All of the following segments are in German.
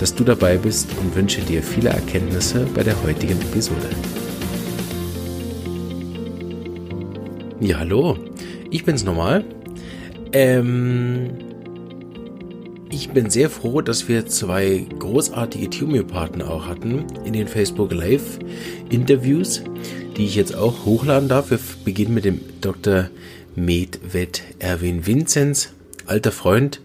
dass du dabei bist und wünsche dir viele Erkenntnisse bei der heutigen Episode. Ja, hallo, ich bin's nochmal. Ähm, ich bin sehr froh, dass wir zwei großartige Homöopathen auch hatten in den Facebook Live Interviews, die ich jetzt auch hochladen darf. Wir beginnen mit dem Dr. Medved Erwin Vinzenz, alter Freund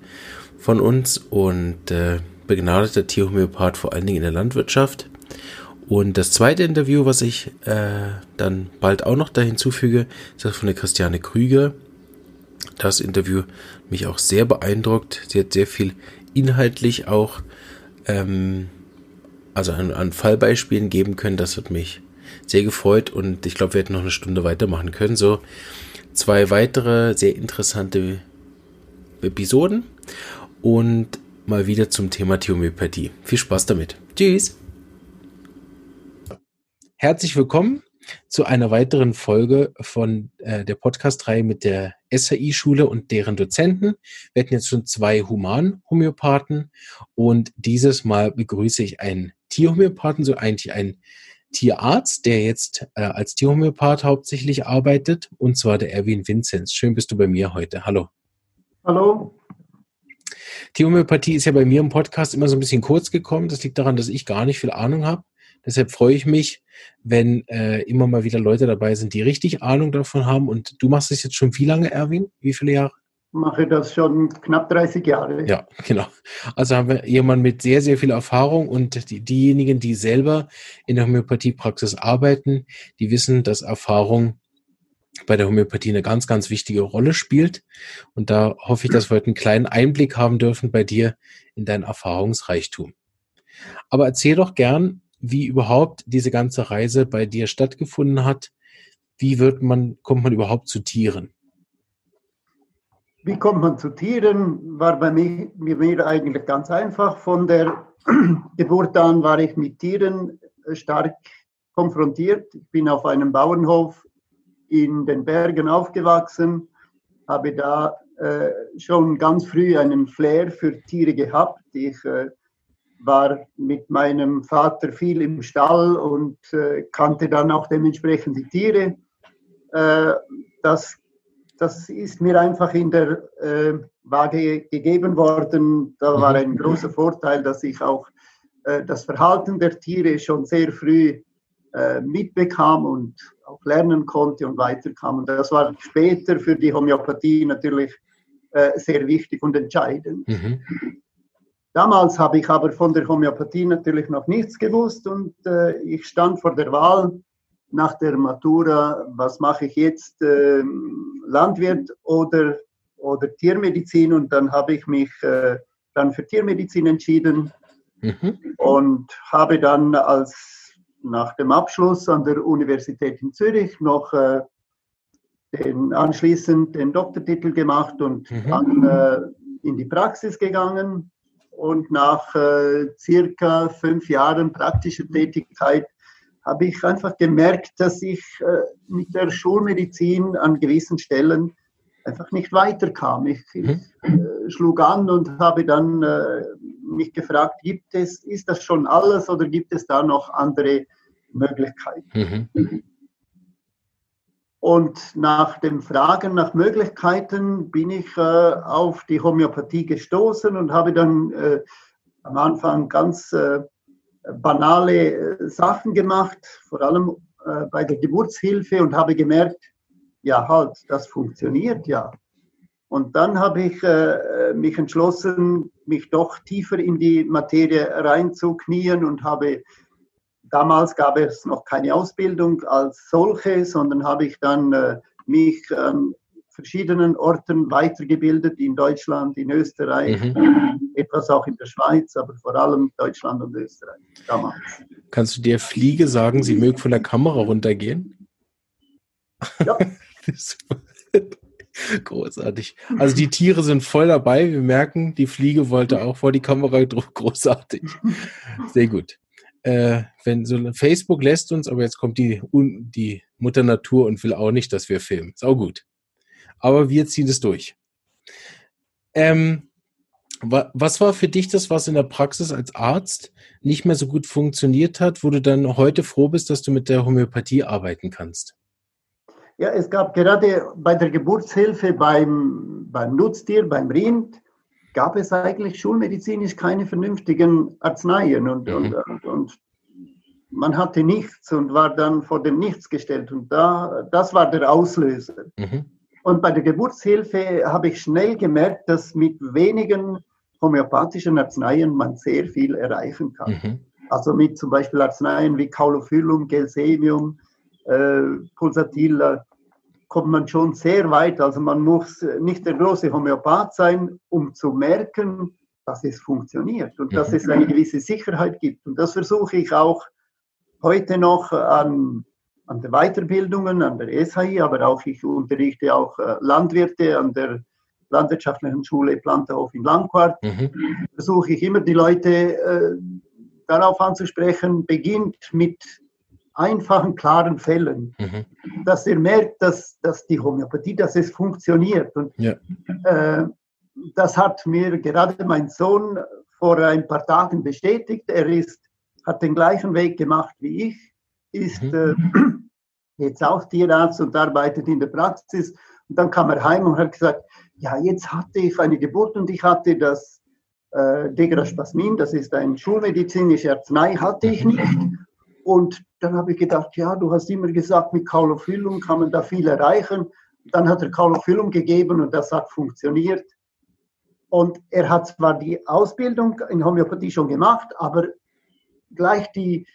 von uns und äh, begnadeter Tierhomöopath, vor allen Dingen in der Landwirtschaft. Und das zweite Interview, was ich äh, dann bald auch noch da hinzufüge, ist das von der Christiane Krüger. Das Interview mich auch sehr beeindruckt. Sie hat sehr viel inhaltlich auch, ähm, also an, an Fallbeispielen geben können. Das hat mich sehr gefreut und ich glaube, wir hätten noch eine Stunde weitermachen können. So zwei weitere sehr interessante Episoden und mal wieder zum Thema Homöopathie. Viel Spaß damit. Tschüss. Herzlich willkommen zu einer weiteren Folge von äh, der Podcast-Reihe mit der SAI-Schule und deren Dozenten. Wir hatten jetzt schon zwei Human-Homöopathen und dieses Mal begrüße ich einen Tierhomöopathen, so eigentlich einen Tierarzt, der jetzt äh, als Tierhomöopath hauptsächlich arbeitet, und zwar der Erwin Vinzenz. Schön bist du bei mir heute. Hallo. Hallo. Die Homöopathie ist ja bei mir im Podcast immer so ein bisschen kurz gekommen. Das liegt daran, dass ich gar nicht viel Ahnung habe. Deshalb freue ich mich, wenn äh, immer mal wieder Leute dabei sind, die richtig Ahnung davon haben. Und du machst es jetzt schon wie lange, Erwin? Wie viele Jahre? Mache das schon knapp 30 Jahre. Ja, genau. Also haben wir jemanden mit sehr, sehr viel Erfahrung und die, diejenigen, die selber in der Homöopathiepraxis arbeiten, die wissen, dass Erfahrung bei der Homöopathie eine ganz, ganz wichtige Rolle spielt. Und da hoffe ich, dass wir heute einen kleinen Einblick haben dürfen bei dir in dein Erfahrungsreichtum. Aber erzähl doch gern, wie überhaupt diese ganze Reise bei dir stattgefunden hat. Wie wird man, kommt man überhaupt zu Tieren? Wie kommt man zu Tieren? War bei mir, mir eigentlich ganz einfach. Von der Geburt an war ich mit Tieren stark konfrontiert. Ich bin auf einem Bauernhof in den Bergen aufgewachsen, habe da äh, schon ganz früh einen Flair für Tiere gehabt. Ich äh, war mit meinem Vater viel im Stall und äh, kannte dann auch dementsprechend die Tiere. Äh, das, das ist mir einfach in der äh, Waage gegeben worden. Da war ein großer Vorteil, dass ich auch äh, das Verhalten der Tiere schon sehr früh mitbekam und auch lernen konnte und weiterkam. Und das war später für die Homöopathie natürlich äh, sehr wichtig und entscheidend. Mhm. Damals habe ich aber von der Homöopathie natürlich noch nichts gewusst und äh, ich stand vor der Wahl nach der Matura, was mache ich jetzt, äh, Landwirt oder, oder Tiermedizin und dann habe ich mich äh, dann für Tiermedizin entschieden mhm. und habe dann als nach dem Abschluss an der Universität in Zürich noch äh, den, anschließend den Doktortitel gemacht und mhm. dann äh, in die Praxis gegangen. Und nach äh, circa fünf Jahren praktischer Tätigkeit habe ich einfach gemerkt, dass ich mit der Schulmedizin an gewissen Stellen einfach nicht weiterkam. Ich, mhm. ich schlug an und habe dann mich gefragt, gibt es, ist das schon alles oder gibt es da noch andere Möglichkeiten? Mhm. Und nach dem Fragen nach Möglichkeiten bin ich äh, auf die Homöopathie gestoßen und habe dann äh, am Anfang ganz äh, banale äh, Sachen gemacht, vor allem äh, bei der Geburtshilfe und habe gemerkt, ja halt, das funktioniert ja. Und dann habe ich äh, mich entschlossen, mich doch tiefer in die Materie reinzuknien und habe, damals gab es noch keine Ausbildung als solche, sondern habe ich dann äh, mich an verschiedenen Orten weitergebildet, in Deutschland, in Österreich, mhm. etwas auch in der Schweiz, aber vor allem Deutschland und Österreich damals. Kannst du der Fliege sagen, sie möge von der Kamera runtergehen? Ja. Großartig. Also die Tiere sind voll dabei. Wir merken, die Fliege wollte auch vor die Kamera. Großartig. Sehr gut. Äh, wenn so Facebook lässt uns, aber jetzt kommt die, die Mutter Natur und will auch nicht, dass wir filmen. Ist auch gut. Aber wir ziehen es durch. Ähm, was war für dich das, was in der Praxis als Arzt nicht mehr so gut funktioniert hat, wo du dann heute froh bist, dass du mit der Homöopathie arbeiten kannst? Ja, es gab gerade bei der Geburtshilfe beim, beim Nutztier, beim Rind, gab es eigentlich schulmedizinisch keine vernünftigen Arzneien und, mhm. und, und, und, man hatte nichts und war dann vor dem Nichts gestellt und da, das war der Auslöser. Mhm. Und bei der Geburtshilfe habe ich schnell gemerkt, dass mit wenigen homöopathischen Arzneien man sehr viel erreichen kann. Mhm. Also mit zum Beispiel Arzneien wie Caulophyllum, Gelsemium, äh, Pulsatilla kommt man schon sehr weit. Also man muss nicht der große Homöopath sein, um zu merken, dass es funktioniert und dass es eine gewisse Sicherheit gibt. Und das versuche ich auch heute noch an, an den Weiterbildungen, an der SHI, aber auch ich unterrichte auch äh, Landwirte an der Landwirtschaftlichen Schule Planterhof in Langquart, mhm. versuche ich immer die Leute äh, darauf anzusprechen, beginnt mit einfachen, klaren Fällen, mhm. dass ihr merkt, dass, dass die Homöopathie, dass es funktioniert. Und ja. äh, das hat mir gerade mein Sohn vor ein paar Tagen bestätigt. Er ist, hat den gleichen Weg gemacht wie ich, ist mhm. äh, jetzt auch Tierarzt und arbeitet in der Praxis. Und dann kam er heim und hat gesagt, ja, jetzt hatte ich eine Geburt und ich hatte das äh, Degraspasmin, das ist ein schulmedizinische Arznei, hatte ich nicht. Und dann habe ich gedacht, ja, du hast immer gesagt, mit Caulophyllum kann man da viel erreichen. Dann hat er Caulophyllum gegeben und das hat funktioniert. Und er hat zwar die Ausbildung in Homöopathie schon gemacht, aber gleich die,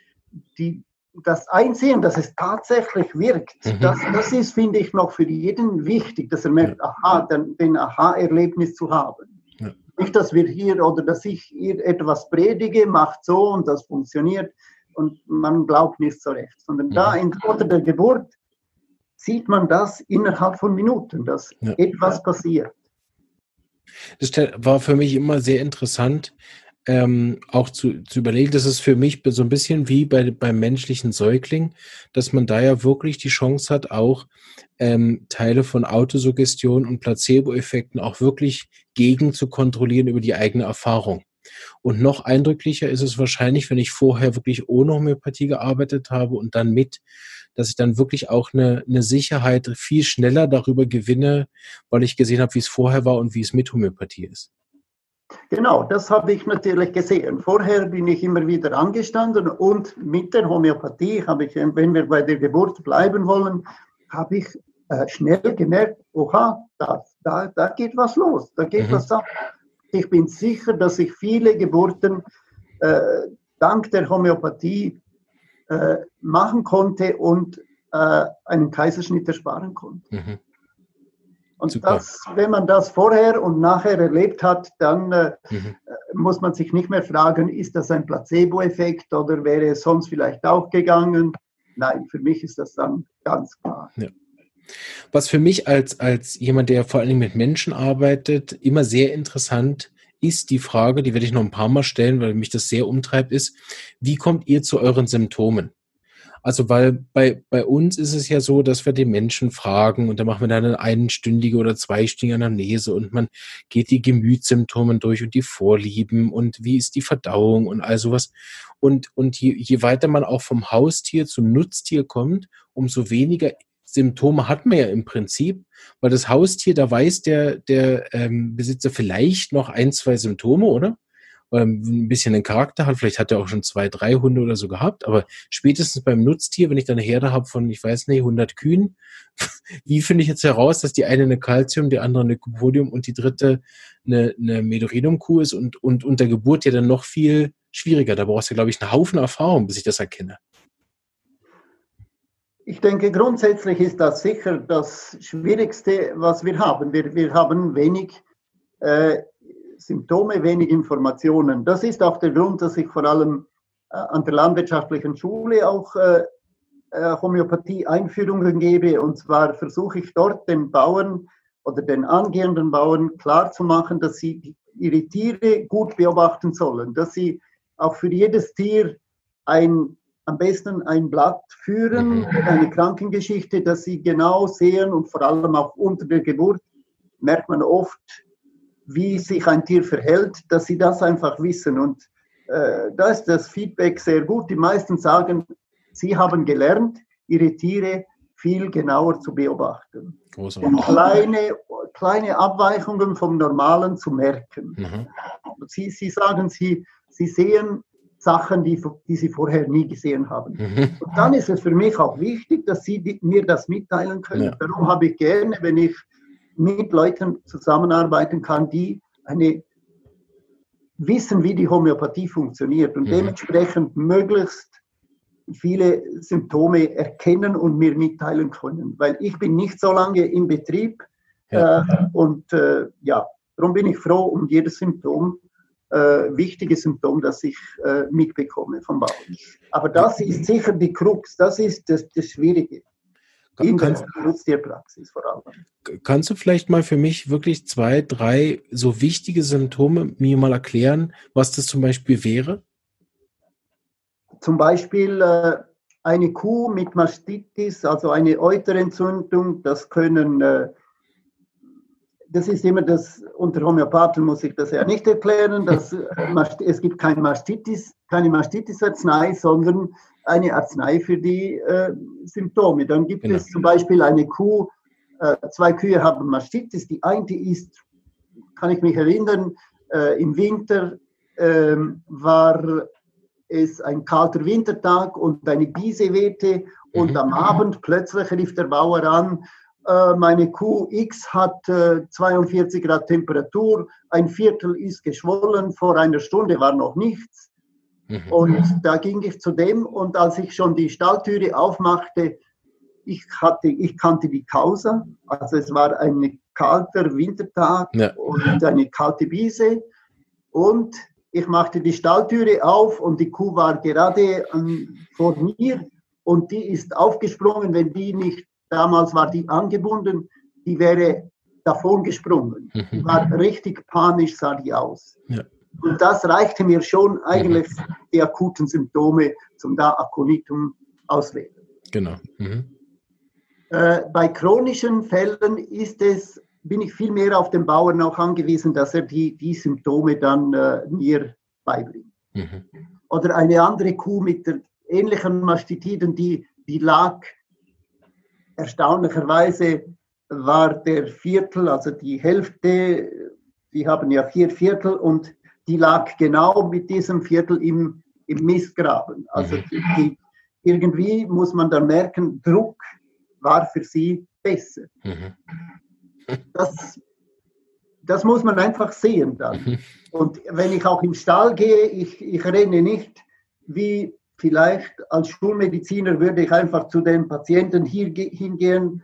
die, das Einsehen, dass es tatsächlich wirkt, mhm. das, das ist, finde ich, noch für jeden wichtig, dass er merkt, aha, den, den Aha-Erlebnis zu haben. Ja. Nicht, dass wir hier oder dass ich hier etwas predige, macht so und das funktioniert und man glaubt nicht so recht, sondern mhm. da in unter der Geburt sieht man das innerhalb von Minuten, dass ja. etwas passiert. Das war für mich immer sehr interessant, ähm, auch zu, zu überlegen, das ist für mich so ein bisschen wie bei, beim menschlichen Säugling, dass man da ja wirklich die Chance hat, auch ähm, Teile von Autosuggestion und Placebo-Effekten auch wirklich gegen zu kontrollieren über die eigene Erfahrung. Und noch eindrücklicher ist es wahrscheinlich, wenn ich vorher wirklich ohne Homöopathie gearbeitet habe und dann mit, dass ich dann wirklich auch eine, eine Sicherheit viel schneller darüber gewinne, weil ich gesehen habe, wie es vorher war und wie es mit Homöopathie ist. Genau, das habe ich natürlich gesehen. Vorher bin ich immer wieder angestanden und mit der Homöopathie habe ich, wenn wir bei der Geburt bleiben wollen, habe ich äh, schnell gemerkt, oha, da, da, da geht was los, da geht mhm. was ab. Ich bin sicher, dass ich viele Geburten äh, dank der Homöopathie äh, machen konnte und äh, einen Kaiserschnitt ersparen konnte. Mhm. Und das, wenn man das vorher und nachher erlebt hat, dann äh, mhm. Äh, muss man sich nicht mehr fragen, ist das ein Placebo-Effekt oder wäre es sonst vielleicht auch gegangen? Nein, für mich ist das dann ganz klar. Ja. Was für mich als, als jemand, der vor allem mit Menschen arbeitet, immer sehr interessant ist die Frage, die werde ich noch ein paar Mal stellen, weil mich das sehr umtreibt, ist, wie kommt ihr zu euren Symptomen? Also, weil bei, bei uns ist es ja so, dass wir den Menschen fragen und dann machen wir dann eine einstündige oder zweistündige Anamnese und man geht die Gemütssymptome durch und die Vorlieben und wie ist die Verdauung und all sowas. Und, und je, je weiter man auch vom Haustier zum Nutztier kommt, umso weniger Symptome hat man ja im Prinzip, weil das Haustier, da weiß der, der ähm, Besitzer vielleicht noch ein, zwei Symptome, oder? ähm, ein bisschen den Charakter hat. Vielleicht hat er auch schon zwei, drei Hunde oder so gehabt. Aber spätestens beim Nutztier, wenn ich dann eine Herde habe von, ich weiß nicht, 100 Kühen, wie finde ich jetzt heraus, dass die eine eine Calcium, die andere eine Podium und die dritte eine, eine Medorinum-Kuh ist und, und unter Geburt ja dann noch viel schwieriger. Da brauchst du, glaube ich, einen Haufen Erfahrung, bis ich das erkenne. Ich denke, grundsätzlich ist das sicher das Schwierigste, was wir haben. Wir, wir haben wenig äh, Symptome, wenig Informationen. Das ist auch der Grund, dass ich vor allem an der landwirtschaftlichen Schule auch äh, äh, Homöopathie-Einführungen gebe. Und zwar versuche ich dort den Bauern oder den angehenden Bauern klarzumachen, dass sie ihre Tiere gut beobachten sollen, dass sie auch für jedes Tier ein, am besten ein Blatt führen, mhm. eine Krankengeschichte, dass sie genau sehen und vor allem auch unter der Geburt merkt man oft, wie sich ein Tier verhält, dass sie das einfach wissen. Und äh, da ist das Feedback sehr gut. Die meisten sagen, sie haben gelernt, ihre Tiere viel genauer zu beobachten. Großartig. Und kleine, kleine Abweichungen vom Normalen zu merken. Mhm. Sie, sie sagen, sie, sie sehen Sachen, die, die sie vorher nie gesehen haben. Mhm. Und dann ist es für mich auch wichtig, dass sie die, mir das mitteilen können. Ja. Darum habe ich gerne, wenn ich mit Leuten zusammenarbeiten kann, die eine wissen, wie die Homöopathie funktioniert und mhm. dementsprechend möglichst viele Symptome erkennen und mir mitteilen können, weil ich bin nicht so lange im Betrieb ja. äh, und äh, ja, darum bin ich froh um jedes Symptom, äh, wichtige Symptom, das ich äh, mitbekomme vom Bauern. Aber das ist sicher die Krux, das ist das, das Schwierige. In kannst, der Nutztierpraxis vor allem. Kannst du vielleicht mal für mich wirklich zwei, drei so wichtige Symptome mir mal erklären, was das zum Beispiel wäre? zum Beispiel äh, eine Kuh mit Mastitis, also eine Euterentzündung, das können, äh, das ist immer das, unter Homöopathen muss ich das ja nicht erklären, dass, äh, es gibt kein Mastitis, keine Mastitis-Arznei, sondern eine Arznei für die äh, Symptome. Dann gibt genau. es zum Beispiel eine Kuh, äh, zwei Kühe haben Mastitis, die eine ist, kann ich mich erinnern, äh, im Winter ähm, war es ein kalter Wintertag und eine Biese wehte und mhm. am Abend plötzlich rief der Bauer an, meine Kuh X hat äh, 42 Grad Temperatur, ein Viertel ist geschwollen, vor einer Stunde war noch nichts. Mhm. Und da ging ich zu dem und als ich schon die Stalltüre aufmachte, ich, hatte, ich kannte die Causa, also es war ein kalter Wintertag ja. und eine kalte Biese und ich machte die Stalltüre auf und die Kuh war gerade an, vor mir und die ist aufgesprungen. Wenn die nicht, damals war die angebunden, die wäre davon gesprungen. Die mhm. war richtig panisch, sah die aus. Ja. Und das reichte mir schon eigentlich mhm. die akuten Symptome zum da Aconitum auswählen. Genau. Mhm. Äh, bei chronischen Fällen ist es bin ich viel mehr auf den Bauern auch angewiesen, dass er die, die Symptome dann äh, mir beibringt. Mhm. Oder eine andere Kuh mit der ähnlichen Mastitiden, die, die lag erstaunlicherweise, war der Viertel, also die Hälfte, die haben ja vier Viertel und die lag genau mit diesem Viertel im, im Mistgraben. Also mhm. die, die, irgendwie muss man dann merken, Druck war für sie besser. Mhm. Das, das muss man einfach sehen dann. Mhm. Und wenn ich auch im Stall gehe, ich, ich renne nicht wie vielleicht als Schulmediziner würde ich einfach zu den Patienten hier hingehen,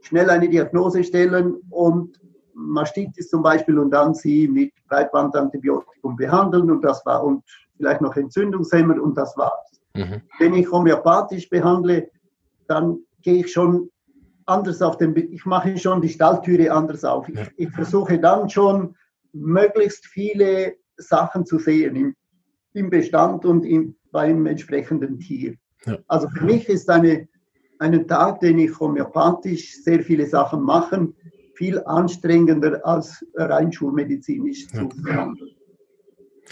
schnell eine Diagnose stellen und Mastitis zum Beispiel und dann sie mit Breitbandantibiotikum behandeln und das war und vielleicht noch Entzündungshemmer und das war's. Mhm. Wenn ich homöopathisch behandle, dann gehe ich schon anders auf den, ich mache schon die Stalltüre anders auf. Ich, ich versuche dann schon möglichst viele Sachen zu sehen im, im Bestand und im, beim entsprechenden Tier. Ja. Also für mich ist eine, ein Tag, den ich homöopathisch sehr viele Sachen mache, viel anstrengender als rein schulmedizinisch ja. zu behandeln.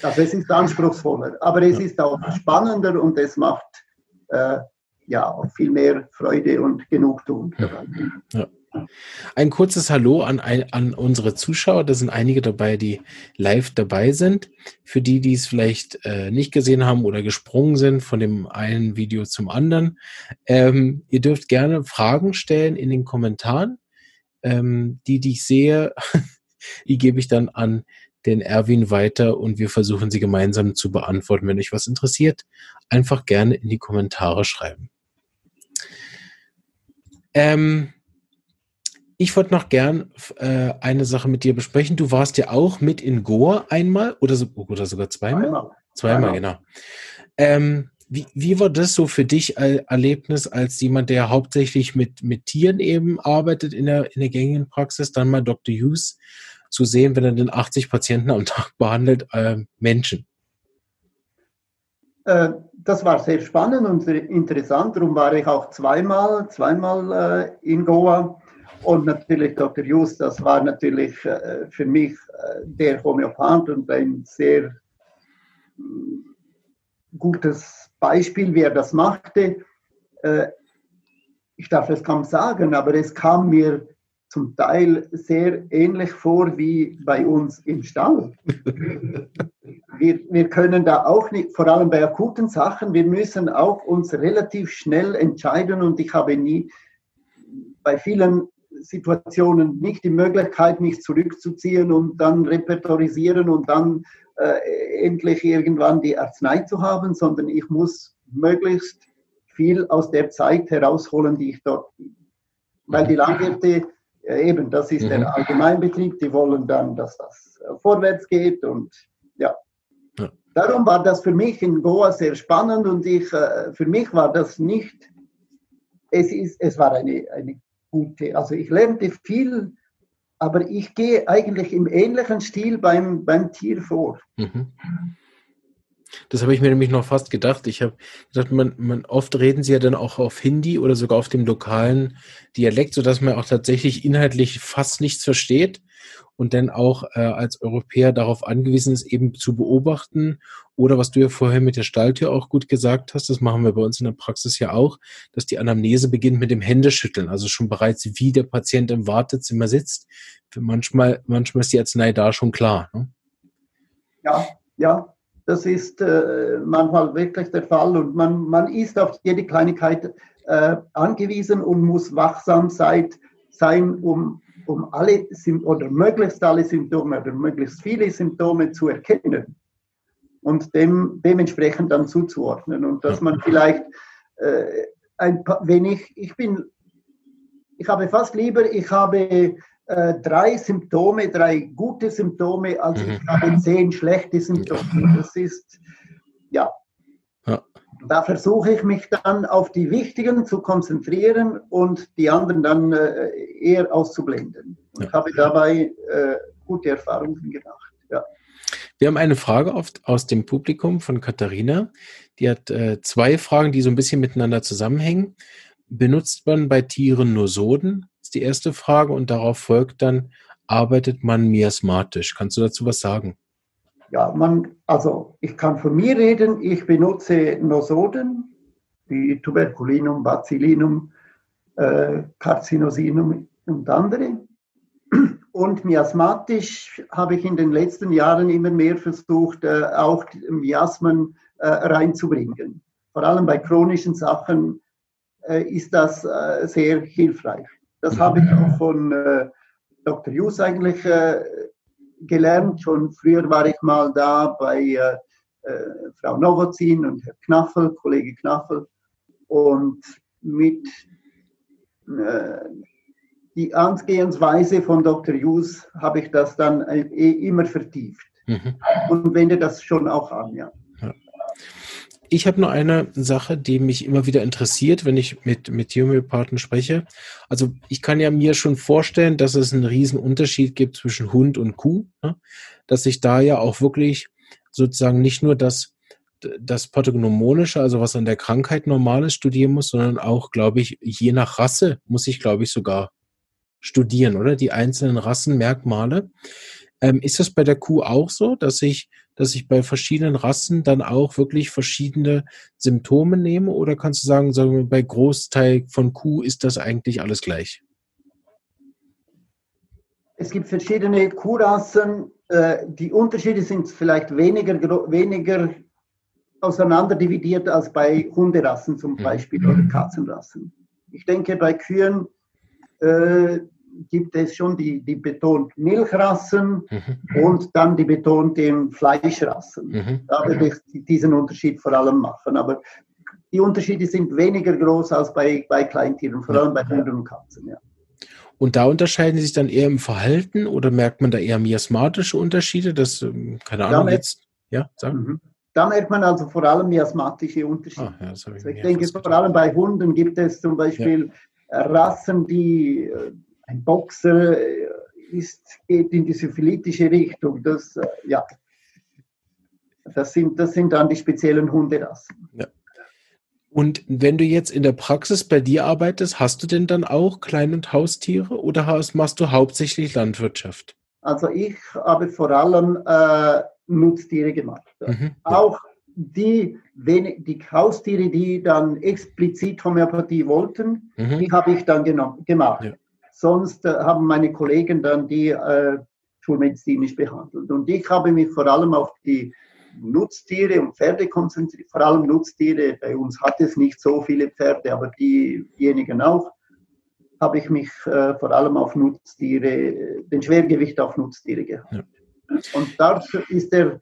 Also es ist anspruchsvoller, aber es ja. ist auch spannender und es macht äh, ja auch viel mehr Freude und Genugtuung. Ja. Ein kurzes Hallo an, an unsere Zuschauer. Da sind einige dabei, die live dabei sind. Für die, die es vielleicht äh, nicht gesehen haben oder gesprungen sind von dem einen Video zum anderen. Ähm, ihr dürft gerne Fragen stellen in den Kommentaren. Ähm, die, die ich sehe, die gebe ich dann an den Erwin weiter und wir versuchen sie gemeinsam zu beantworten. Wenn euch was interessiert, einfach gerne in die Kommentare schreiben. Ähm, ich wollte noch gern äh, eine Sache mit dir besprechen. Du warst ja auch mit in Goa einmal oder, so, oder sogar zweimal? Zweimal, zweimal genau. Ähm, wie, wie war das so für dich ein Erlebnis als jemand, der hauptsächlich mit, mit Tieren eben arbeitet in der, in der gängigen Praxis, dann mal Dr. Hughes zu sehen, wenn er den 80 Patienten am Tag behandelt, äh, Menschen? Äh, das war sehr spannend und sehr interessant. Darum war ich auch zweimal, zweimal äh, in Goa. Und natürlich Dr. Hughes, das war natürlich äh, für mich äh, der Homöopath und ein sehr gutes Beispiel, wie er das machte. Äh, ich darf es kaum sagen, aber es kam mir zum Teil sehr ähnlich vor wie bei uns im Stall. Wir, wir können da auch nicht, vor allem bei akuten Sachen, wir müssen auch uns relativ schnell entscheiden und ich habe nie bei vielen Situationen nicht die Möglichkeit, mich zurückzuziehen und dann repertorisieren und dann äh, endlich irgendwann die Arznei zu haben, sondern ich muss möglichst viel aus der Zeit herausholen, die ich dort bin. Weil die Landwirte, äh, eben, das ist mhm. der Allgemeinbetrieb, die wollen dann, dass das äh, vorwärts geht und ja. ja. Darum war das für mich in Goa sehr spannend und ich, äh, für mich war das nicht, es, ist, es war eine, eine gute, also ich lernte viel aber ich gehe eigentlich im ähnlichen Stil beim, beim Tier vor. Mhm. Das habe ich mir nämlich noch fast gedacht. Ich habe gedacht, man, man oft reden sie ja dann auch auf Hindi oder sogar auf dem lokalen Dialekt, sodass man auch tatsächlich inhaltlich fast nichts versteht und dann auch äh, als Europäer darauf angewiesen ist, eben zu beobachten. Oder was du ja vorher mit der Stalltür auch gut gesagt hast, das machen wir bei uns in der Praxis ja auch, dass die Anamnese beginnt mit dem Händeschütteln, also schon bereits wie der Patient im Wartezimmer sitzt. Manchmal, manchmal ist die Arznei da schon klar. Ne? Ja, ja, das ist äh, manchmal wirklich der Fall und man, man ist auf jede Kleinigkeit äh, angewiesen und muss wachsam sein, sein um um alle oder möglichst alle Symptome oder möglichst viele Symptome zu erkennen und dem dementsprechend dann zuzuordnen und dass man vielleicht äh, ein paar, wenn ich, ich bin, ich habe fast lieber, ich habe äh, drei Symptome, drei gute Symptome, als mhm. ich habe zehn schlechte Symptome. Das ist, ja, da versuche ich mich dann auf die wichtigen zu konzentrieren und die anderen dann äh, eher auszublenden. Und ja. habe dabei äh, gute Erfahrungen gemacht. Ja. Wir haben eine Frage oft aus dem Publikum von Katharina. Die hat äh, zwei Fragen, die so ein bisschen miteinander zusammenhängen. Benutzt man bei Tieren nur Soden? Ist die erste Frage. Und darauf folgt dann, arbeitet man miasmatisch? Kannst du dazu was sagen? Ja, man, also ich kann von mir reden, ich benutze Nosoden, wie Tuberculinum, Bacillinum, äh, Carcinosinum und andere. Und miasmatisch habe ich in den letzten Jahren immer mehr versucht, äh, auch Miasmen äh, reinzubringen. Vor allem bei chronischen Sachen äh, ist das äh, sehr hilfreich. Das habe ich auch von äh, Dr. Hughes eigentlich äh, gelernt. Schon früher war ich mal da bei äh, äh, Frau Novozin und Herr Knaffel, Kollege Knaffel. Und mit äh, die Angehensweise von Dr. Hughes habe ich das dann äh, immer vertieft. Mhm. Und wende das schon auch an, ja. Ich habe nur eine Sache, die mich immer wieder interessiert, wenn ich mit, mit Homöopathen spreche. Also ich kann ja mir schon vorstellen, dass es einen riesen Unterschied gibt zwischen Hund und Kuh, ne? dass ich da ja auch wirklich sozusagen nicht nur das, das Pathognomonische, also was an der Krankheit normal ist, studieren muss, sondern auch, glaube ich, je nach Rasse muss ich, glaube ich, sogar studieren, oder? Die einzelnen Rassenmerkmale. Ähm, ist das bei der Kuh auch so, dass ich dass ich bei verschiedenen Rassen dann auch wirklich verschiedene Symptome nehme? Oder kannst du sagen, sagen wir, bei Großteil von Kuh ist das eigentlich alles gleich? Es gibt verschiedene Kuhrassen. Äh, die Unterschiede sind vielleicht weniger, weniger auseinanderdividiert als bei Hunderassen zum mhm. Beispiel oder Katzenrassen. Ich denke, bei Kühen äh, gibt es schon die, die betont Milchrassen mhm. und dann die betonten Fleischrassen. Mhm. Da würde ich diesen Unterschied vor allem machen. Aber die Unterschiede sind weniger groß als bei, bei Kleintieren, vor allem bei Hunden und Katzen. Ja. Und da unterscheiden sie sich dann eher im Verhalten oder merkt man da eher miasmatische Unterschiede? Das, ähm, keine Ahnung, ja, jetzt, ja, sagen. Mhm. da merkt man also vor allem miasmatische Unterschiede. Ah, ja, ich, also ich denke, vor allem bei Hunden gibt es zum Beispiel ja. Rassen, die äh, ein Boxer äh, ist, geht in die syphilitische Richtung. Das, äh, ja, das sind, das sind dann die speziellen Hunderassen. Ja. Und wenn du jetzt in der Praxis bei dir arbeitest, hast du denn dann auch Klein- und Haustiere oder hast, machst du hauptsächlich Landwirtschaft? Also ich habe vor allem äh, Nutztiere gemacht. Mhm. Auch die, die Haustiere, die dann explizit Homöopathie wollten, mhm. die habe ich dann gemacht. Ja. Sonst äh, haben meine Kollegen dann die äh, schulmedizinisch behandelt. Und ich habe mich vor allem auf die Nutztiere und Pferde konzentriert, vor allem Nutztiere. Bei uns hat es nicht so viele Pferde, aber diejenigen auch. Habe ich mich äh, vor allem auf Nutztiere, den Schwergewicht auf Nutztiere gehabt. Ja. Und dort ist der,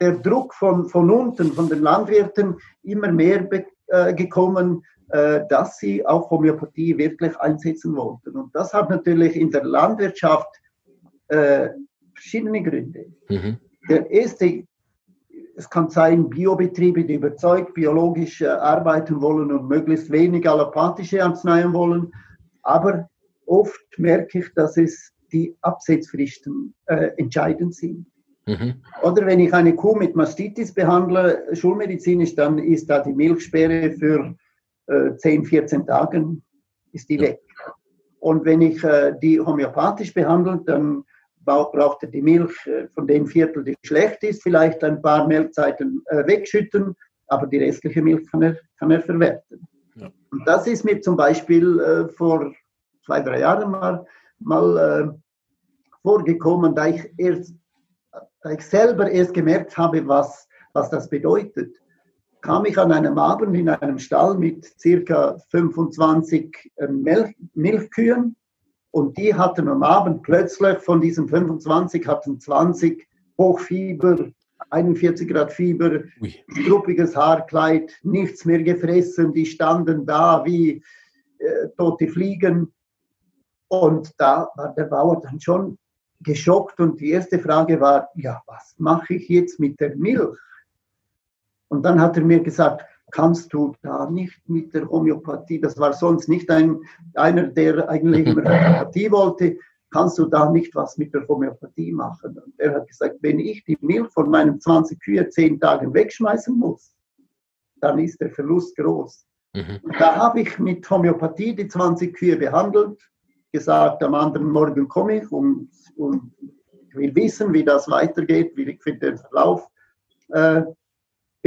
der Druck von, von unten, von den Landwirten, immer mehr be, äh, gekommen, dass sie auch Homöopathie wirklich einsetzen wollten. Und das hat natürlich in der Landwirtschaft äh, verschiedene Gründe. Mhm. Der erste, es kann sein, Biobetriebe, die überzeugt biologisch äh, arbeiten wollen und möglichst wenig allopathische Arzneien wollen. Aber oft merke ich, dass es die Absetzfristen äh, entscheidend sind. Mhm. Oder wenn ich eine Kuh mit Mastitis behandle, schulmedizinisch, dann ist da die Milchsperre für äh, 10, 14 Tagen, ist die ja. weg. Und wenn ich äh, die homöopathisch behandle, dann braucht er die Milch äh, von dem Viertel, die schlecht ist, vielleicht ein paar Melkzeiten äh, wegschütten, aber die restliche Milch kann er, kann er verwerten. Ja. Und das ist mir zum Beispiel äh, vor zwei, drei Jahren mal, mal vorgekommen, da ich, erst, da ich selber erst gemerkt habe, was, was das bedeutet kam ich an einem Abend in einem Stall mit circa 25 Milch, Milchkühen und die hatten am Abend plötzlich von diesen 25 hatten 20 Hochfieber, 41 Grad Fieber, struppiges Haarkleid, nichts mehr gefressen, die standen da wie äh, tote Fliegen. Und da war der Bauer dann schon geschockt und die erste Frage war, ja, was mache ich jetzt mit der Milch? Und dann hat er mir gesagt, kannst du da nicht mit der Homöopathie, das war sonst nicht ein, einer, der eigentlich immer Homöopathie wollte, kannst du da nicht was mit der Homöopathie machen? Und er hat gesagt, wenn ich die Milch von meinen 20 Kühe zehn Tagen wegschmeißen muss, dann ist der Verlust groß. Mhm. Da habe ich mit Homöopathie die 20 Kühe behandelt, gesagt, am anderen Morgen komme ich und, und ich will wissen, wie das weitergeht, wie ich den Verlauf äh,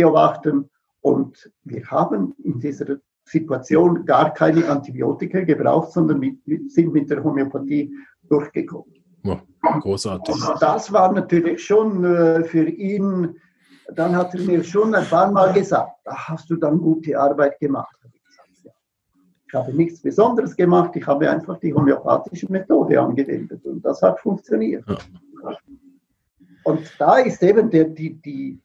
beobachten. Und wir haben in dieser Situation gar keine Antibiotika gebraucht, sondern mit, sind mit der Homöopathie durchgekommen. Ja, großartig. Und das war natürlich schon äh, für ihn, dann hat er mir schon ein paar Mal gesagt, da hast du dann gute Arbeit gemacht. Ich habe nichts Besonderes gemacht, ich habe einfach die homöopathische Methode angewendet und das hat funktioniert. Ja. Und da ist eben der, die, die,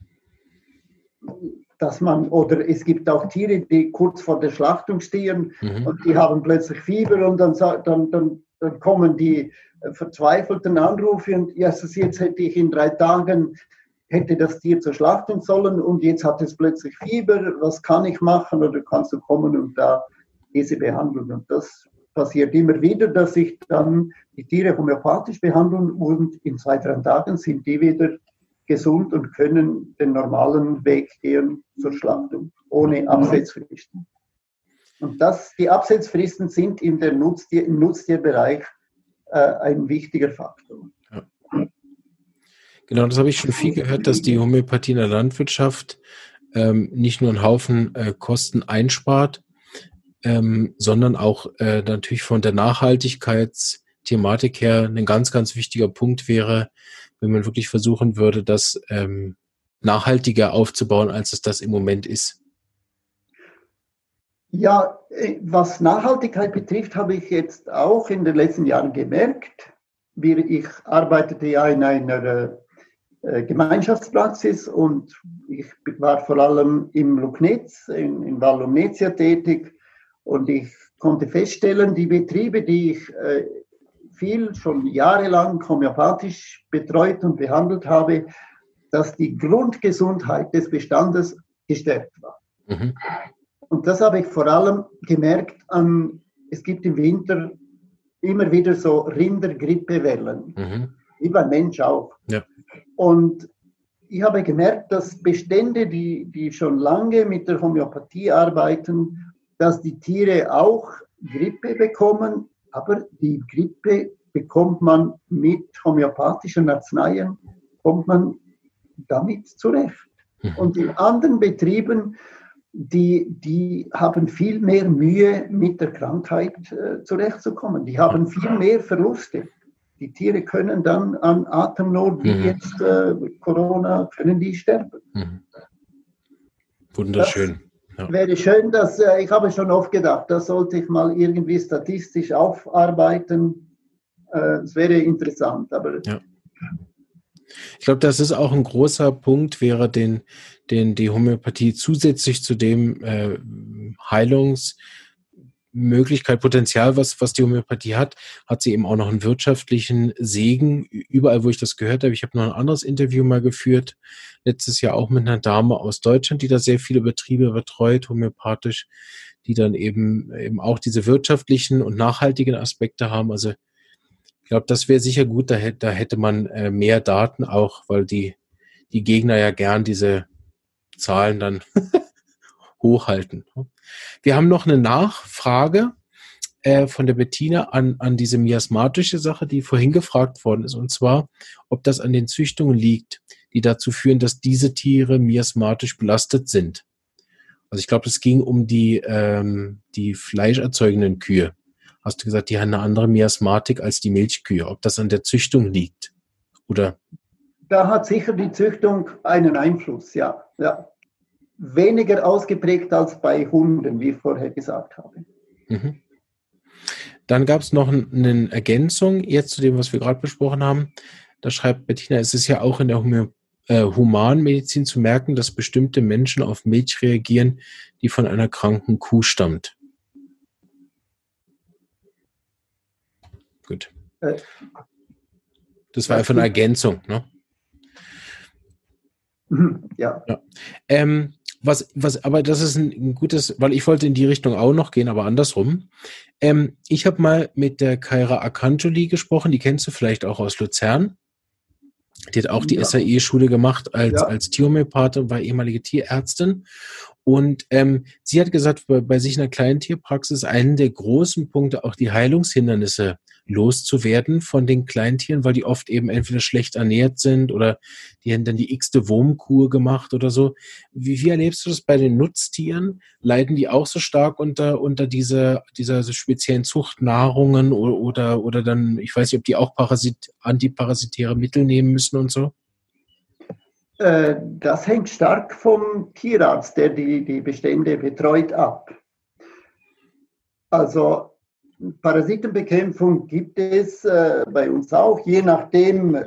dass man, oder es gibt auch Tiere, die kurz vor der Schlachtung stehen mhm. und die haben plötzlich Fieber und dann, dann, dann, dann kommen die verzweifelten Anrufe und yes, jetzt hätte ich in drei Tagen, hätte das Tier zur Schlachtung sollen und jetzt hat es plötzlich Fieber, was kann ich machen oder kannst du kommen und da diese behandeln. Und das passiert immer wieder, dass ich dann die Tiere homöopathisch behandeln und in zwei, drei Tagen sind die wieder gesund und können den normalen Weg gehen zur Schlachtung, ohne mhm. Absetzfristen. Und das, die Absetzfristen sind in der Nutztier, im Nutztierbereich äh, ein wichtiger Faktor. Ja. Genau, das habe ich schon viel gehört, dass die Homöopathie in der Landwirtschaft ähm, nicht nur einen Haufen äh, Kosten einspart, ähm, sondern auch äh, natürlich von der Nachhaltigkeitsthematik her ein ganz, ganz wichtiger Punkt wäre, wenn man wirklich versuchen würde, das ähm, nachhaltiger aufzubauen, als es das im Moment ist? Ja, äh, was Nachhaltigkeit betrifft, habe ich jetzt auch in den letzten Jahren gemerkt. Ich arbeitete ja in einer äh, Gemeinschaftspraxis und ich war vor allem im Lugnetz, in, in Vallumnezia tätig und ich konnte feststellen, die Betriebe, die ich äh, viel schon jahrelang homöopathisch betreut und behandelt habe, dass die Grundgesundheit des Bestandes gestärkt war. Mhm. Und das habe ich vor allem gemerkt an, es gibt im Winter immer wieder so Rindergrippewellen, mhm. wie beim Mensch auch. Ja. Und ich habe gemerkt, dass Bestände, die, die schon lange mit der Homöopathie arbeiten, dass die Tiere auch Grippe bekommen, aber die Grippe bekommt man mit homöopathischen Arzneien, kommt man damit zurecht. Mhm. Und in anderen Betrieben, die, die haben viel mehr Mühe, mit der Krankheit äh, zurechtzukommen. Die haben viel mehr Verluste. Die Tiere können dann an Atemnot, wie mhm. jetzt äh, Corona, können die sterben. Mhm. Wunderschön. Ja. Wäre schön, dass äh, ich habe schon oft gedacht, das sollte ich mal irgendwie statistisch aufarbeiten. Äh, es wäre interessant, aber ja. Ich glaube, das ist auch ein großer Punkt, wäre den, den die Homöopathie zusätzlich zu dem äh, Heilungs- Möglichkeit, Potenzial, was, was die Homöopathie hat, hat sie eben auch noch einen wirtschaftlichen Segen. Überall, wo ich das gehört habe, ich habe noch ein anderes Interview mal geführt, letztes Jahr auch mit einer Dame aus Deutschland, die da sehr viele Betriebe betreut, homöopathisch, die dann eben, eben auch diese wirtschaftlichen und nachhaltigen Aspekte haben. Also ich glaube, das wäre sicher gut, da hätte, da hätte man äh, mehr Daten auch, weil die, die Gegner ja gern diese Zahlen dann hochhalten. Wir haben noch eine Nachfrage äh, von der Bettina an, an diese miasmatische Sache, die vorhin gefragt worden ist, und zwar, ob das an den Züchtungen liegt, die dazu führen, dass diese Tiere miasmatisch belastet sind. Also ich glaube, es ging um die, ähm, die fleischerzeugenden Kühe. Hast du gesagt, die haben eine andere Miasmatik als die Milchkühe. Ob das an der Züchtung liegt? Oder? Da hat sicher die Züchtung einen Einfluss, ja. ja weniger ausgeprägt als bei Hunden, wie ich vorher gesagt habe. Mhm. Dann gab es noch eine Ergänzung jetzt zu dem, was wir gerade besprochen haben. Da schreibt Bettina, es ist ja auch in der Homö äh, Humanmedizin zu merken, dass bestimmte Menschen auf Milch reagieren, die von einer kranken Kuh stammt. Gut. Äh, das war einfach eine Ergänzung, ne? Mhm, ja. ja. Ähm, was, was, aber das ist ein, ein, gutes, weil ich wollte in die Richtung auch noch gehen, aber andersrum. Ähm, ich habe mal mit der Kaira Akanjoli gesprochen, die kennst du vielleicht auch aus Luzern. Die hat auch die ja. SAE-Schule gemacht als, ja. als Tierhomöopathin und war ehemalige Tierärztin. Und ähm, sie hat gesagt, bei, bei sich in der kleinen Tierpraxis einen der großen Punkte auch die Heilungshindernisse loszuwerden von den Kleintieren, weil die oft eben entweder schlecht ernährt sind oder die haben dann die x-te Wurmkur gemacht oder so. Wie, wie erlebst du das bei den Nutztieren? Leiden die auch so stark unter, unter diese, dieser speziellen Zuchtnahrungen oder, oder, oder dann, ich weiß nicht, ob die auch Parasit, antiparasitäre Mittel nehmen müssen und so? Äh, das hängt stark vom Tierarzt, der die, die Bestände betreut, ab. Also Parasitenbekämpfung gibt es äh, bei uns auch, je nachdem, äh,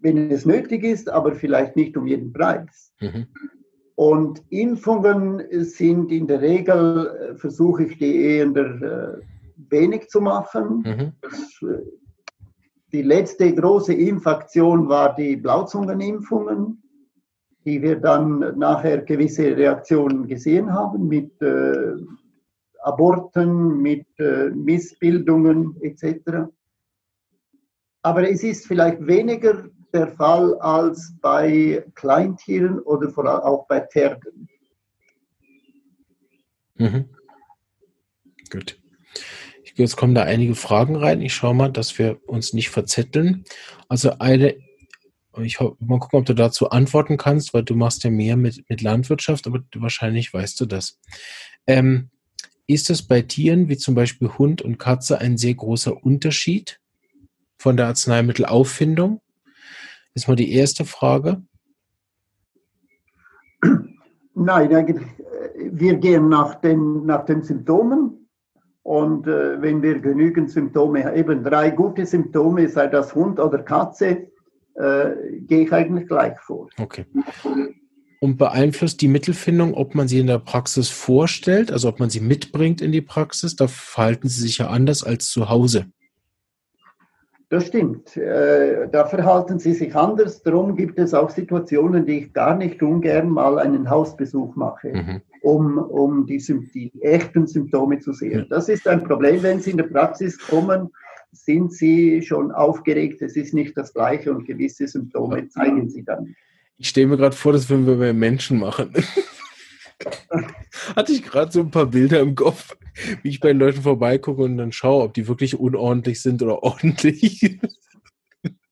wenn es nötig ist, aber vielleicht nicht um jeden Preis. Mhm. Und Impfungen sind in der Regel, äh, versuche ich die eher äh, wenig zu machen. Mhm. Das, die letzte große Impfaktion war die Blauzungenimpfungen, die wir dann nachher gewisse Reaktionen gesehen haben mit äh, Aborten, mit äh, Missbildungen etc. Aber es ist vielleicht weniger der Fall als bei Kleintieren oder vor allem auch bei Pferden. Mhm. Gut. Jetzt kommen da einige Fragen rein. Ich schaue mal, dass wir uns nicht verzetteln. Also eine, ich mal gucken, ob du dazu antworten kannst, weil du machst ja mehr mit, mit Landwirtschaft, aber wahrscheinlich weißt du das. Ähm, ist es bei Tieren wie zum Beispiel Hund und Katze ein sehr großer Unterschied von der Arzneimittelauffindung? Ist mal die erste Frage. Nein, äh, wir gehen nach den, nach den Symptomen und äh, wenn wir genügend Symptome, eben drei gute Symptome, sei das Hund oder Katze, äh, gehe ich eigentlich gleich vor. Okay und beeinflusst die Mittelfindung, ob man sie in der Praxis vorstellt, also ob man sie mitbringt in die Praxis. Da verhalten sie sich ja anders als zu Hause. Das stimmt. Äh, da verhalten sie sich anders. Darum gibt es auch Situationen, die ich gar nicht ungern mal einen Hausbesuch mache, mhm. um, um die, die, echten Symptome zu sehen. Das ist ein Problem, wenn sie in der Praxis kommen, sind sie schon aufgeregt. Es ist nicht das Gleiche und gewisse Symptome zeigen sie dann. Ich stelle mir gerade vor, das würden wir bei Menschen machen. Hatte ich gerade so ein paar Bilder im Kopf, wie ich bei den Leuten vorbeigucke und dann schaue, ob die wirklich unordentlich sind oder ordentlich.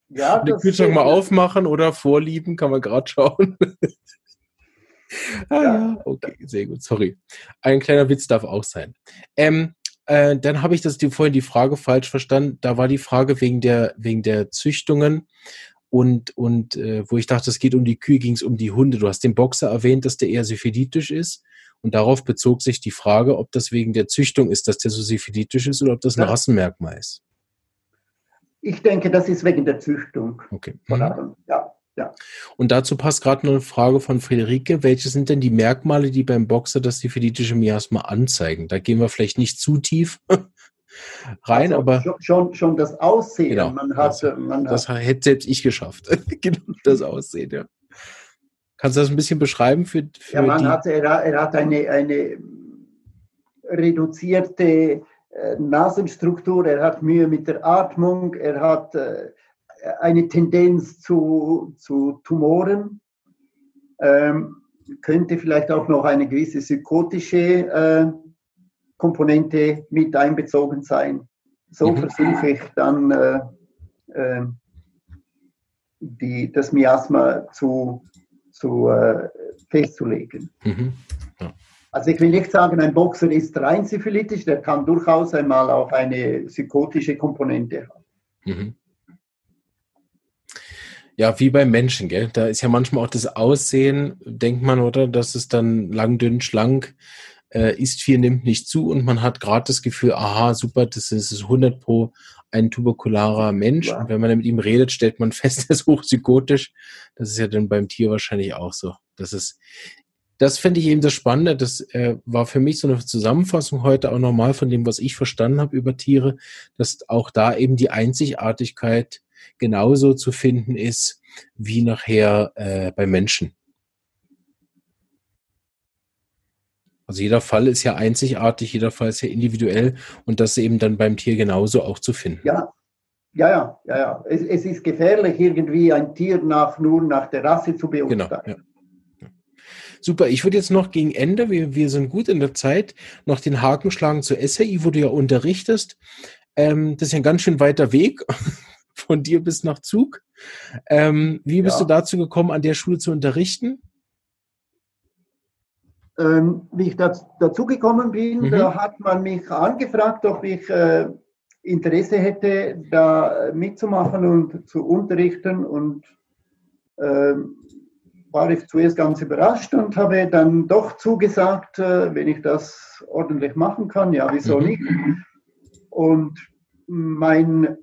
Ja, den Kühlschrank mal aufmachen oder vorlieben, kann man gerade schauen. ah, ja. okay, sehr gut, sorry. Ein kleiner Witz darf auch sein. Ähm, äh, dann habe ich das die, vorhin die Frage falsch verstanden. Da war die Frage wegen der, wegen der Züchtungen und, und äh, wo ich dachte, es geht um die Kühe, ging es um die Hunde. Du hast den Boxer erwähnt, dass der eher syphilitisch ist. Und darauf bezog sich die Frage, ob das wegen der Züchtung ist, dass der so syphilitisch ist oder ob das ein ja. Rassenmerkmal ist. Ich denke, das ist wegen der Züchtung. Okay. Von mhm. Ja, ja. Und dazu passt gerade noch eine Frage von Friederike. Welche sind denn die Merkmale, die beim Boxer das syphilitische Miasma anzeigen? Da gehen wir vielleicht nicht zu tief, rein, also aber. Schon, schon das Aussehen. Genau, man hat, das, man das hat, hätte selbst ich geschafft. genau das Aussehen, ja. Kannst du das ein bisschen beschreiben für, für Ja, man die? hat, er, er hat eine, eine reduzierte äh, Nasenstruktur, er hat Mühe mit der Atmung, er hat äh, eine Tendenz zu, zu Tumoren, ähm, könnte vielleicht auch noch eine gewisse psychotische äh, Komponente mit einbezogen sein. So mhm. versuche ich dann äh, äh, die, das Miasma zu, zu äh, festzulegen. Mhm. Ja. Also ich will nicht sagen, ein Boxer ist rein syphilitisch, der kann durchaus einmal auch eine psychotische Komponente haben. Mhm. Ja, wie beim Menschen, gell? Da ist ja manchmal auch das Aussehen, denkt man, oder? Das ist dann lang, dünn, schlank äh, isst viel, nimmt nicht zu und man hat gerade das Gefühl, aha, super, das ist 100 pro ein tuberkularer Mensch. Ja. Und wenn man mit ihm redet, stellt man fest, er ist hochpsychotisch. Das ist ja dann beim Tier wahrscheinlich auch so. Das ist, das finde ich eben das Spannende. Das äh, war für mich so eine Zusammenfassung heute auch nochmal von dem, was ich verstanden habe über Tiere, dass auch da eben die Einzigartigkeit genauso zu finden ist wie nachher äh, bei Menschen. Also jeder Fall ist ja einzigartig, jeder Fall ist ja individuell und das eben dann beim Tier genauso auch zu finden. Ja, ja, ja, ja. ja. Es, es ist gefährlich, irgendwie ein Tier nach, nur nach der Rasse zu beurteilen. Genau, ja. Super, ich würde jetzt noch gegen Ende, wir, wir sind gut in der Zeit, noch den Haken schlagen zur SAI, wo du ja unterrichtest. Ähm, das ist ja ein ganz schön weiter Weg von dir bis nach Zug. Ähm, wie bist ja. du dazu gekommen, an der Schule zu unterrichten? Ähm, wie ich das, dazu gekommen bin, mhm. da hat man mich angefragt, ob ich äh, Interesse hätte, da mitzumachen und zu unterrichten. Und äh, war ich zuerst ganz überrascht und habe dann doch zugesagt, äh, wenn ich das ordentlich machen kann. Ja, wieso mhm. nicht? Und mein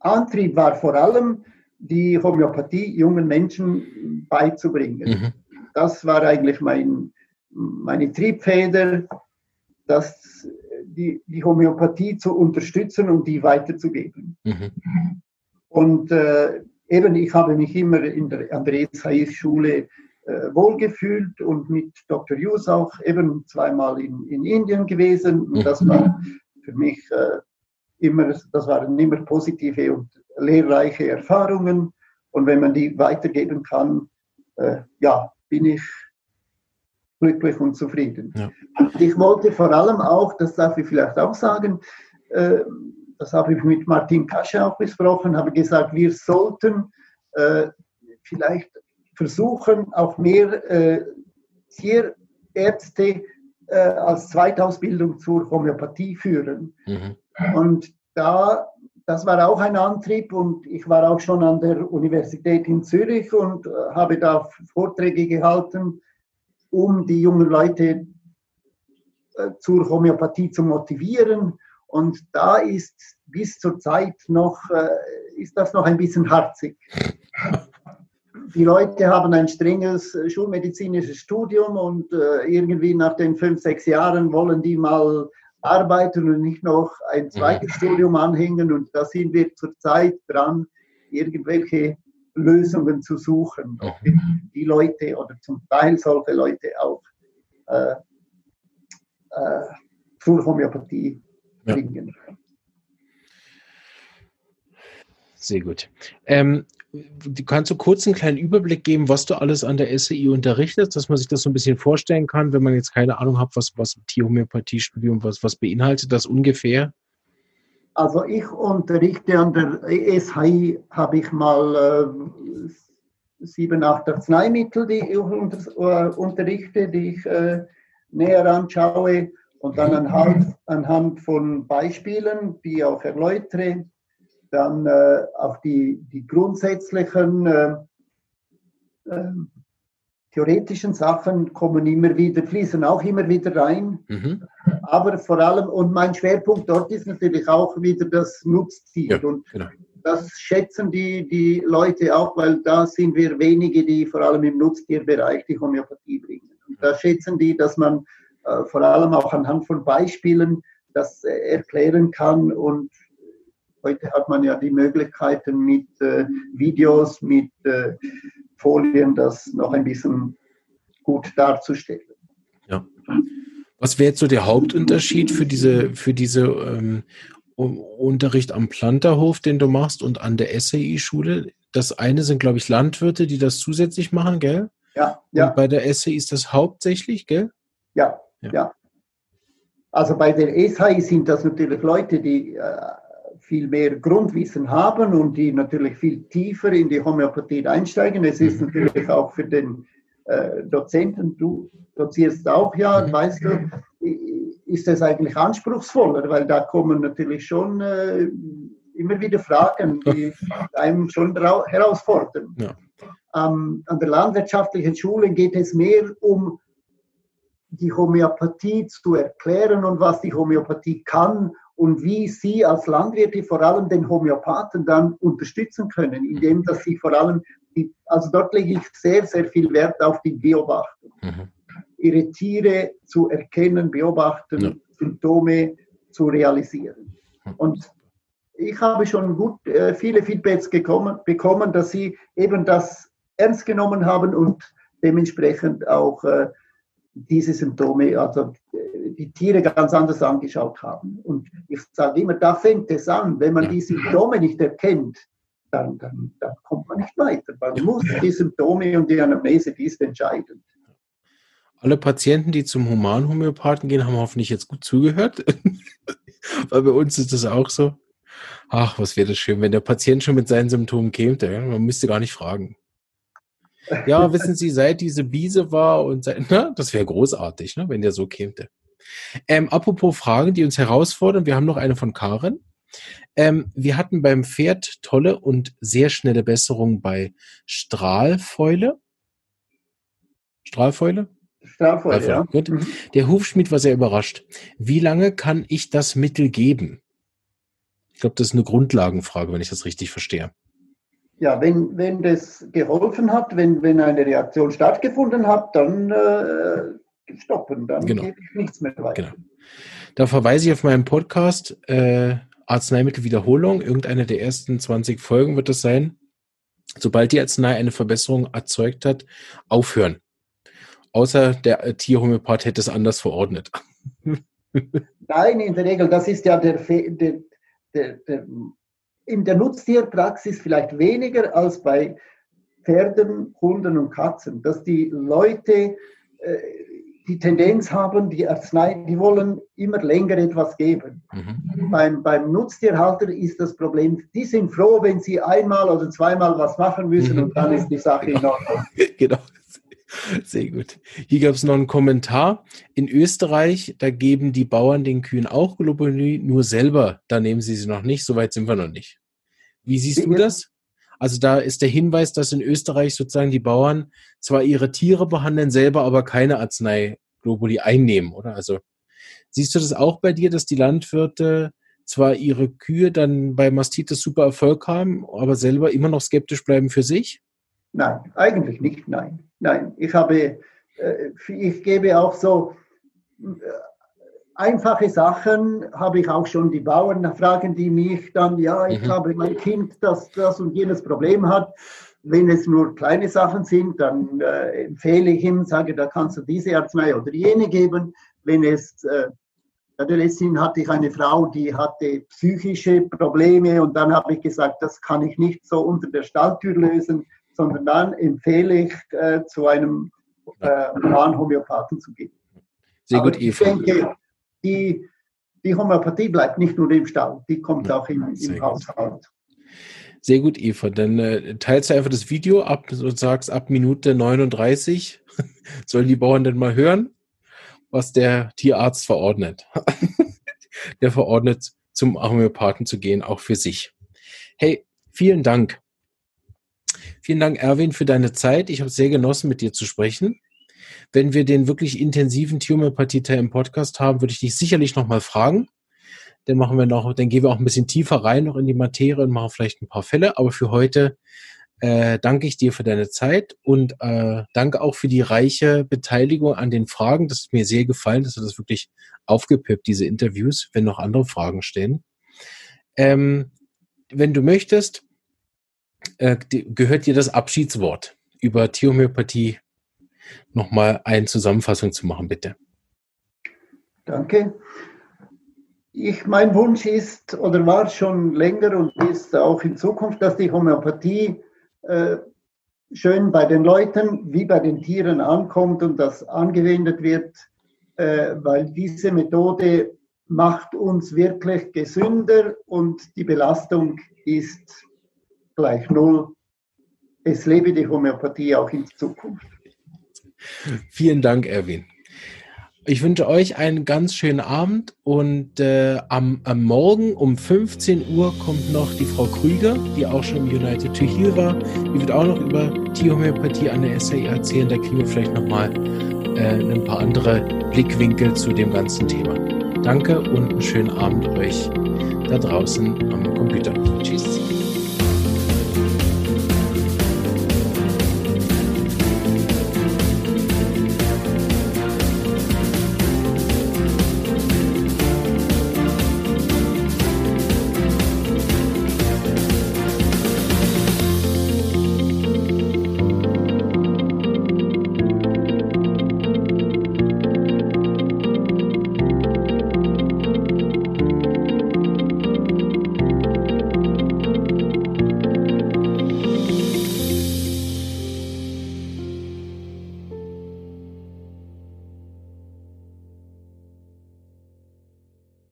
Antrieb war vor allem, die Homöopathie jungen Menschen beizubringen. Mhm das war eigentlich mein, meine Triebfeder, das, die, die Homöopathie zu unterstützen und die weiterzugeben. Mhm. Und äh, eben, ich habe mich immer in der Andreas Hayes Schule äh, wohlgefühlt und mit Dr. Hughes auch eben zweimal in, in Indien gewesen. Und das war für mich äh, immer, das waren immer positive und lehrreiche Erfahrungen. Und wenn man die weitergeben kann, äh, ja, bin ich glücklich und zufrieden. Ja. Ich wollte vor allem auch, das darf ich vielleicht auch sagen, äh, das habe ich mit Martin Kasche auch besprochen, habe gesagt, wir sollten äh, vielleicht versuchen, auch mehr äh, Tierärzte äh, als Zweitausbildung zur Homöopathie führen. Mhm. Und da das war auch ein Antrieb und ich war auch schon an der Universität in Zürich und äh, habe da Vorträge gehalten, um die jungen Leute äh, zur Homöopathie zu motivieren. Und da ist bis zur Zeit noch, äh, ist das noch ein bisschen harzig. Die Leute haben ein strenges schulmedizinisches Studium und irgendwie nach den fünf, sechs Jahren wollen die mal arbeiten und nicht noch ein zweites mhm. Studium anhängen. Und da sind wir zurzeit dran, irgendwelche Lösungen zu suchen, mhm. die Leute oder zum Teil solche Leute auch äh, äh, zur Homöopathie bringen. Ja. Sehr gut. Ähm, kannst du kurz einen kleinen Überblick geben, was du alles an der SEI unterrichtest, dass man sich das so ein bisschen vorstellen kann, wenn man jetzt keine Ahnung hat, was, was Tierhomöopathie-Studium, was, was beinhaltet das ungefähr? Also ich unterrichte an der SHI, habe ich mal äh, sieben, acht Arzneimittel, die ich unter, äh, unterrichte, die ich äh, näher anschaue und dann anhand, anhand von Beispielen, die ich auch erläutere, dann äh, auch die, die grundsätzlichen äh, äh, theoretischen Sachen kommen immer wieder, fließen auch immer wieder rein. Mhm. Aber vor allem, und mein Schwerpunkt dort ist natürlich auch wieder das Nutztier. Ja, und genau. das schätzen die, die Leute auch, weil da sind wir wenige, die vor allem im Nutztierbereich die Homöopathie bringen. Und da schätzen die, dass man äh, vor allem auch anhand von Beispielen das äh, erklären kann. Und heute hat man ja die Möglichkeiten mit äh, Videos, mit äh, Folien das noch ein bisschen gut darzustellen. Ja. Was wäre jetzt so der Hauptunterschied für diese, für diese ähm, Unterricht am Planterhof, den du machst, und an der SAI-Schule? Das eine sind, glaube ich, Landwirte, die das zusätzlich machen, gell? Ja, ja. Und bei der SAI ist das hauptsächlich, gell? Ja, ja. ja. Also bei der SAI sind das natürlich Leute, die äh, viel mehr Grundwissen haben und die natürlich viel tiefer in die Homöopathie einsteigen. Es ist mhm. natürlich auch für den äh, Dozenten, du dozierst auch ja, mhm. weißt du, ist es eigentlich anspruchsvoller, weil da kommen natürlich schon äh, immer wieder Fragen, die einem schon herausfordern. Ja. Ähm, an der landwirtschaftlichen Schule geht es mehr um die Homöopathie zu erklären und was die Homöopathie kann und wie Sie als Landwirte vor allem den Homöopathen dann unterstützen können, indem dass Sie vor allem, die, also dort lege ich sehr, sehr viel Wert auf die Beobachtung. Mhm. Ihre Tiere zu erkennen, beobachten, ja. Symptome zu realisieren. Mhm. Und ich habe schon gut äh, viele Feedbacks gekommen, bekommen, dass Sie eben das ernst genommen haben und dementsprechend auch äh, diese Symptome, also die Tiere ganz anders angeschaut haben. Und ich sage immer, da fängt es an. Wenn man die Symptome nicht erkennt, dann, dann, dann kommt man nicht weiter. Man muss die Symptome und die Anamnese, die ist entscheidend. Alle Patienten, die zum Humanhomöopathen gehen, haben hoffentlich jetzt gut zugehört. Weil bei uns ist das auch so. Ach, was wäre das schön, wenn der Patient schon mit seinen Symptomen käme. Man müsste gar nicht fragen. Ja, wissen Sie, seit diese Biese war und seit, na, das wäre großartig, ne, wenn der so käme. Ähm, apropos Fragen, die uns herausfordern, wir haben noch eine von Karen. Ähm, wir hatten beim Pferd tolle und sehr schnelle Besserung bei Strahlfäule. Strahlfäule? Strahlfäule, Strahlfäule. ja. Gut. Mhm. Der Hufschmied war sehr überrascht. Wie lange kann ich das Mittel geben? Ich glaube, das ist eine Grundlagenfrage, wenn ich das richtig verstehe. Ja, wenn, wenn das geholfen hat, wenn, wenn eine Reaktion stattgefunden hat, dann äh, stoppen, dann genau. gebe ich nichts mehr weiter. Genau. Da verweise ich auf meinen Podcast äh, Arzneimittelwiederholung. Irgendeine der ersten 20 Folgen wird das sein. Sobald die Arznei eine Verbesserung erzeugt hat, aufhören. Außer der äh, Tierhomöopath hätte es anders verordnet. Nein, in der Regel, das ist ja der, der, der, der in der Nutztierpraxis vielleicht weniger als bei Pferden, Hunden und Katzen, dass die Leute äh, die Tendenz haben, die Arznei, die wollen immer länger etwas geben. Mhm. Beim, beim Nutztierhalter ist das Problem, die sind froh, wenn sie einmal oder zweimal was machen müssen mhm. und dann ist die Sache in Ordnung. genau. Sehr gut. Hier gab es noch einen Kommentar. In Österreich, da geben die Bauern den Kühen auch Globuli, nur selber, da nehmen sie sie noch nicht. Soweit sind wir noch nicht. Wie siehst du das? Also da ist der Hinweis, dass in Österreich sozusagen die Bauern zwar ihre Tiere behandeln, selber aber keine Arznei Globuli einnehmen, oder? Also siehst du das auch bei dir, dass die Landwirte zwar ihre Kühe dann bei Mastitis super Erfolg haben, aber selber immer noch skeptisch bleiben für sich? Nein, eigentlich nicht, nein. Nein, ich habe, äh, ich gebe auch so, äh, einfache Sachen habe ich auch schon die Bauern, fragen die mich dann, ja, ich mhm. habe mein Kind, das das und jenes Problem hat. Wenn es nur kleine Sachen sind, dann äh, empfehle ich ihm, sage, da kannst du diese Arznei oder jene geben. Wenn es, äh, letztens hatte ich eine Frau, die hatte psychische Probleme und dann habe ich gesagt, das kann ich nicht so unter der Stalltür lösen, sondern dann empfehle ich, äh, zu einem äh, Homöopathen zu gehen. Sehr gut, Eva. Ich denke, die, die Homöopathie bleibt nicht nur im Stall, die kommt ja, auch im, im Haushalt. Sehr gut, Eva. Dann äh, teilst du einfach das Video ab und sagst, ab Minute 39 sollen die Bauern denn mal hören, was der Tierarzt verordnet. der verordnet, zum Homöopathen zu gehen, auch für sich. Hey, vielen Dank. Vielen Dank, Erwin, für deine Zeit. Ich habe sehr genossen, mit dir zu sprechen. Wenn wir den wirklich intensiven Homöopathie-Teil im Podcast haben, würde ich dich sicherlich nochmal fragen. Dann machen wir noch, dann gehen wir auch ein bisschen tiefer rein noch in die Materie und machen vielleicht ein paar Fälle. Aber für heute äh, danke ich dir für deine Zeit und äh, danke auch für die reiche Beteiligung an den Fragen. Das ist mir sehr gefallen, dass du das wirklich aufgepippt, diese Interviews, wenn noch andere Fragen stehen. Ähm, wenn du möchtest, äh, gehört dir das Abschiedswort über Homöopathie nochmal eine Zusammenfassung zu machen, bitte. Danke ich, mein Wunsch ist oder war schon länger und ist auch in Zukunft, dass die Homöopathie äh, schön bei den Leuten wie bei den Tieren ankommt und das angewendet wird, äh, weil diese Methode macht uns wirklich gesünder und die Belastung ist gleich null. Es lebe die Homöopathie auch in Zukunft. Vielen Dank, Erwin. Ich wünsche euch einen ganz schönen Abend und äh, am, am Morgen um 15 Uhr kommt noch die Frau Krüger, die auch schon im United to Heal war. Die wird auch noch über Tierhomöopathie an der SAI erzählen. Da kriegen wir vielleicht nochmal äh, ein paar andere Blickwinkel zu dem ganzen Thema. Danke und einen schönen Abend euch da draußen am Computer. Tschüss.